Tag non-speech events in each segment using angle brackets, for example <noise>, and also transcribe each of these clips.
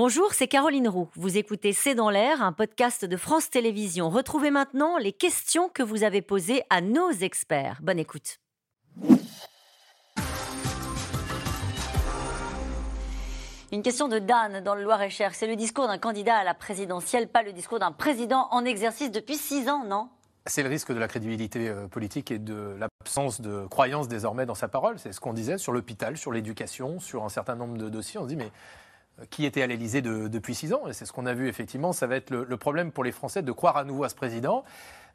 Bonjour, c'est Caroline Roux. Vous écoutez C'est dans l'air, un podcast de France Télévisions. Retrouvez maintenant les questions que vous avez posées à nos experts. Bonne écoute. Une question de Dan dans le Loir-et-Cher. C'est le discours d'un candidat à la présidentielle, pas le discours d'un président en exercice depuis six ans, non? C'est le risque de la crédibilité euh, politique et de l'absence de croyance désormais dans sa parole. C'est ce qu'on disait sur l'hôpital, sur l'éducation, sur un certain nombre de dossiers. On se dit, mais qui était à l'Élysée depuis six ans. Et c'est ce qu'on a vu effectivement. Ça va être le, problème pour les Français de croire à nouveau à ce président.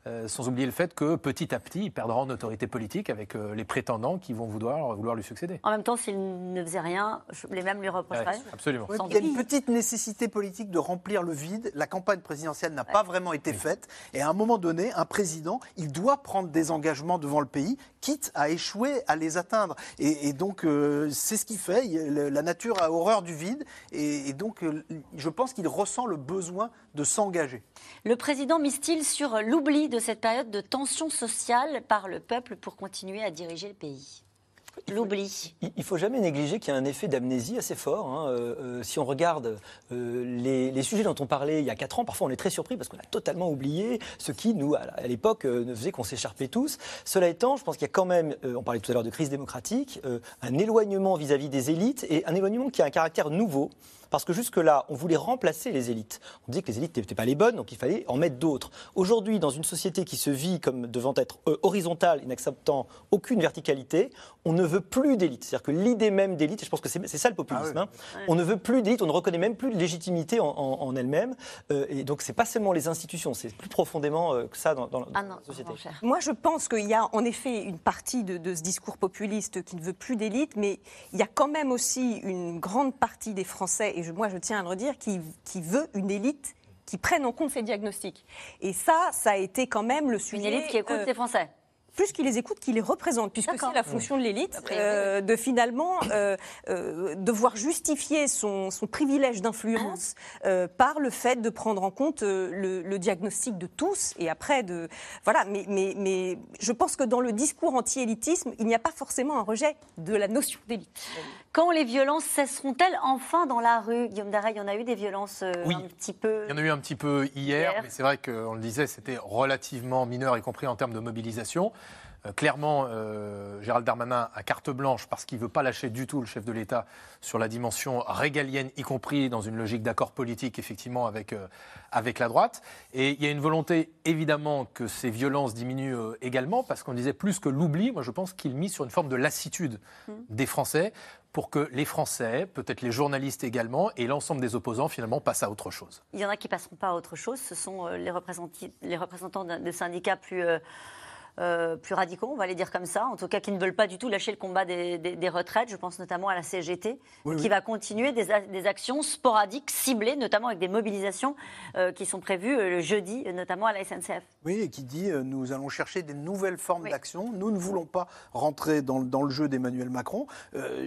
Euh, sans oublier le fait que petit à petit, il perdra en autorité politique avec euh, les prétendants qui vont vouloir, vouloir lui succéder. En même temps, s'il ne faisait rien, les mêmes lui reprocheraient. absolument. il y a une petite nécessité politique de remplir le vide. La campagne présidentielle n'a pas vraiment été faite. Et à un moment donné, un président, il doit prendre des engagements devant le pays, quitte à échouer à les atteindre. Et, donc, euh, c'est ce qu'il fait. La nature a horreur du vide. Et, donc, je pense qu'il ressent le besoin de s'engager. Le président mise-t-il sur l'oubli de cette période de tension sociale par le peuple pour continuer à diriger le pays L'oubli. Il ne faut jamais négliger qu'il y a un effet d'amnésie assez fort. Hein. Euh, euh, si on regarde euh, les, sujets dont on parlait il y a 4 ans, parfois on est très surpris parce qu'on a totalement oublié ce qui, nous, à l'époque, ne faisait qu'on s'écharpait tous. Cela étant, je pense qu'il y a quand même, on parlait tout à l'heure de crise démocratique, un éloignement vis à -vis des élites et un éloignement qui a un caractère nouveau parce que jusque-là, on voulait remplacer les élites. On disait que les élites n'étaient pas les bonnes, donc il fallait en mettre d'autres. Aujourd'hui, dans une société qui se vit comme devant être horizontale et n'acceptant aucune verticalité, on ne veut plus d'élite. C'est-à-dire que l'idée même d'élite, et je pense que c'est ça le populisme, ah hein, on ne veut plus d'élite, on ne reconnaît même plus de légitimité en, elle-même. Euh, et donc, c'est pas seulement les institutions, c'est plus profondément euh, que ça dans, ah la société. Moi, je pense qu'il y a en effet une partie de, de ce discours populiste qui ne veut plus d'élite, mais il y a quand même aussi une grande partie des Français, et moi je tiens à le redire, qui, qui veut une élite qui prenne en compte ces diagnostics. Et ça, ça a été quand même le sujet. Une élite qui écoute euh, les Français plus qu'il les écoute, qu'il les représente, puisque c'est la fonction de l'élite, euh, de finalement euh, euh, devoir justifier son, privilège d'influence par le fait de prendre en compte le, diagnostic de tous et après de voilà. Mais, mais, mais je pense que dans le discours anti-élitisme, il n'y a pas forcément un rejet de la notion d'élite. Quand les violences cesseront-elles enfin dans la rue? Guillaume Daray, il y en a eu des violences oui. un petit peu. Il y en a eu un petit peu hier, hier. mais c'est vrai qu'on le disait, c'était relativement mineur, y compris en termes de mobilisation. Euh, clairement, euh, Gérald Darmanin a carte blanche parce qu'il ne veut pas lâcher du tout le chef de l'État sur la dimension régalienne, y compris dans une logique d'accord politique, effectivement, avec, euh, avec la droite. Et il y a une volonté, évidemment, que ces violences diminuent également, parce qu'on disait plus que l'oubli, moi je pense qu'il mise sur une forme de lassitude mmh. des Français pour que les Français, peut-être les journalistes également, et l'ensemble des opposants, finalement, passent à autre chose. Il y en a qui ne passeront pas à autre chose. Ce sont les, représentants, les représentants des syndicats plus euh, plus radicaux, on va les dire comme ça, en tout cas qui ne veulent pas du tout lâcher le combat des, retraites. Je pense notamment à la CGT, qui va continuer des, actions sporadiques, ciblées, notamment avec des mobilisations euh, qui sont prévues euh, le jeudi, notamment à la SNCF. Oui, et qui dit nous allons chercher des nouvelles formes d'action. Nous ne voulons pas rentrer dans, dans le jeu d'Emmanuel Macron.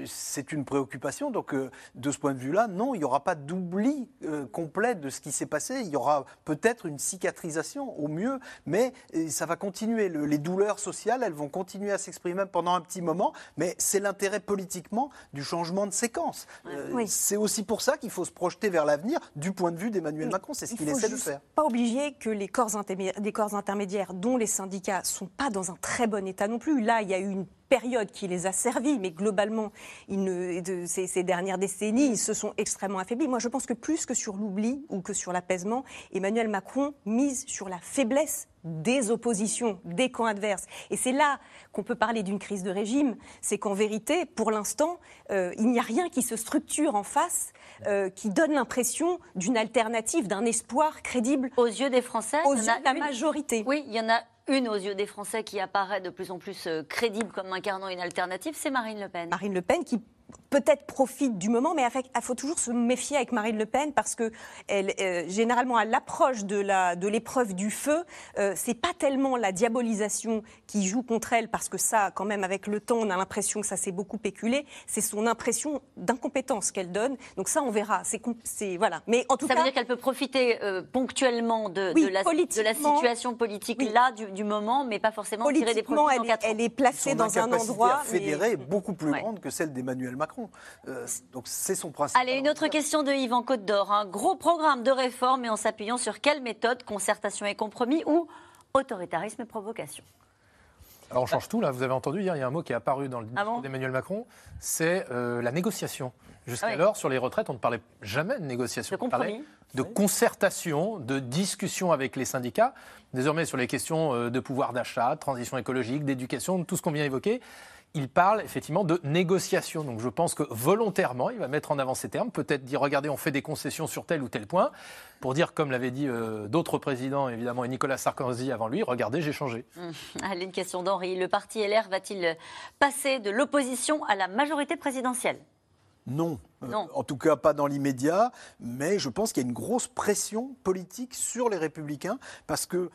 C'est une préoccupation. Donc, de ce point de vue-là, non, il n'y aura pas d'oubli complet de ce qui s'est passé. Il y aura peut-être une cicatrisation au mieux, mais ça va continuer. Le, les douleurs sociales, elles vont continuer à s'exprimer pendant un petit moment, mais c'est l'intérêt politiquement du changement de séquence. Euh, c'est aussi pour ça qu'il faut se projeter vers l'avenir du point de vue d'Emmanuel Macron. C'est ce qu'il essaie de faire. Pas oublier que les corps, les corps intermédiaires, dont les syndicats, sont pas dans un très bon état non plus. Là, il y a eu une période qui les a servis, mais globalement, de, ces, dernières décennies, ils se sont extrêmement affaiblis. Moi, je pense que plus que sur l'oubli ou que sur l'apaisement, Emmanuel Macron mise sur la faiblesse des oppositions, des camps adverses. Et c'est là qu'on peut parler d'une crise de régime. C'est qu'en vérité, pour l'instant, euh, il n'y a rien qui se structure en face, euh, qui donne l'impression d'une alternative, d'un espoir crédible. Aux yeux des Français Aux yeux de la majorité. Oui, il y en a une aux yeux des Français qui apparaît de plus en plus euh, crédible comme incarnant une alternative, c'est Marine Le Pen. Marine Le Pen qui peut-être profite du moment, mais il faut toujours se méfier avec Marine Le Pen parce que elle, euh, généralement à l'approche de la de l'épreuve du feu, euh, c'est pas tellement la diabolisation qui joue contre elle parce que ça, quand même, avec le temps, on a l'impression que ça s'est beaucoup péculé. C'est son impression d'incompétence qu'elle donne. Donc ça, on verra. C'est voilà. Mais en tout ça veut dire qu'elle peut profiter euh, ponctuellement de, de, la, de, la, situation politique là du, moment, mais pas forcément tirer des profits elle, elle est placée dans un endroit. fédéré est beaucoup plus grande que celle d'Emmanuel Macron. Macron. donc c'est son principe. Allez, une autre question de Yvan Côte d'Or. Un gros programme de réforme, mais en s'appuyant sur quelle méthode? Concertation et compromis ou autoritarisme et provocation? Alors on change tout là, vous avez entendu hier, il y a un mot qui est apparu dans le ah discours d'Emmanuel Macron, c'est la négociation. Jusqu'alors, ah sur les retraites, on ne parlait jamais de négociation. De compromis. de concertation, de discussion avec les syndicats. Désormais, sur les questions euh, de pouvoir d'achat, de transition écologique, d'éducation, tout ce qu'on vient d'évoquer, il parle effectivement de négociation. Donc je pense que volontairement, il va mettre en avant ces termes, peut-être dire regardez, on fait des concessions sur tel ou tel point, pour dire, comme l'avaient dit euh, d'autres présidents, évidemment, et Nicolas Sarkozy avant lui, regardez, j'ai changé. Mmh. Allez, une question d'Henri. Le parti LR va-t-il passer de l'opposition à la majorité présidentielle? Non. Euh, non. en tout cas, pas dans l'immédiat, mais je pense qu'il y a une grosse pression politique sur les républicains parce que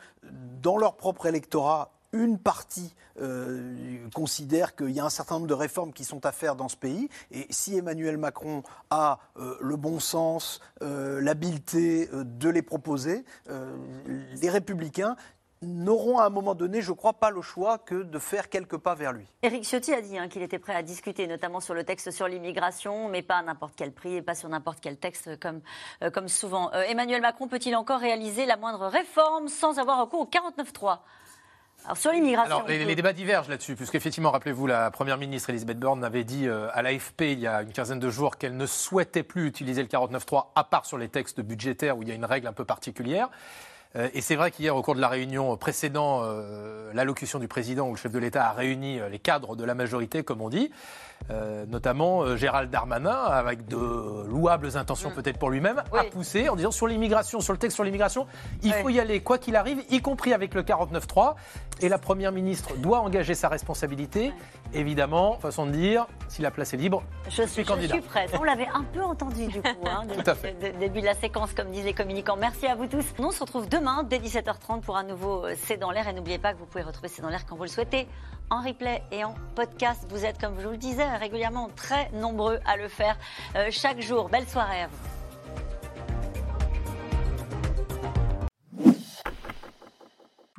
dans leur propre électorat, une partie euh, considère qu'il y a un certain nombre de réformes qui sont à faire dans ce pays. Et si Emmanuel Macron a euh, le bon sens, l'habileté de les proposer, les républicains n'auront à un moment donné, je crois, pas le choix que de faire quelques pas vers lui. Éric Ciotti a dit hein, qu'il était prêt à discuter, notamment sur le texte sur l'immigration, mais pas à n'importe quel prix et pas sur n'importe quel texte, comme, euh, souvent. Euh, Emmanuel Macron peut-il encore réaliser la moindre réforme sans avoir recours au 49-3 alors sur l'immigration. les, débats divergent là-dessus, puisqu'effectivement, rappelez-vous, la première ministre Elisabeth Borne avait dit euh, à l'AFP il y a une quinzaine de jours qu'elle ne souhaitait plus utiliser le 49.3 à part sur les textes budgétaires où il y a une règle un peu particulière. Euh, et c'est vrai qu'hier, au cours de la réunion précédant euh, l'allocution du président, où le chef de l'État a réuni euh, les cadres de la majorité, comme on dit, notamment Gérald Darmanin, avec de louables intentions mm. peut-être pour lui-même, a poussé en disant sur l'immigration, sur le texte sur l'immigration, il faut y aller quoi qu'il arrive, y compris avec le 49.3. Et la Première ministre doit engager sa responsabilité. Évidemment, façon de dire, si la place est libre, je, suis candidat. Je suis prête. On l'avait un peu entendu du coup, hein, <laughs> Tout à fait. début de la séquence, comme disent les communicants. Merci à vous tous. On se retrouve demain demain dès 17h30 pour un nouveau euh, C'est dans l'air. Et n'oubliez pas que vous pouvez retrouver C'est dans l'air quand vous le souhaitez en replay et en podcast. Vous êtes, comme je vous le disais, régulièrement très nombreux à le faire euh, chaque jour. Belle soirée à vous.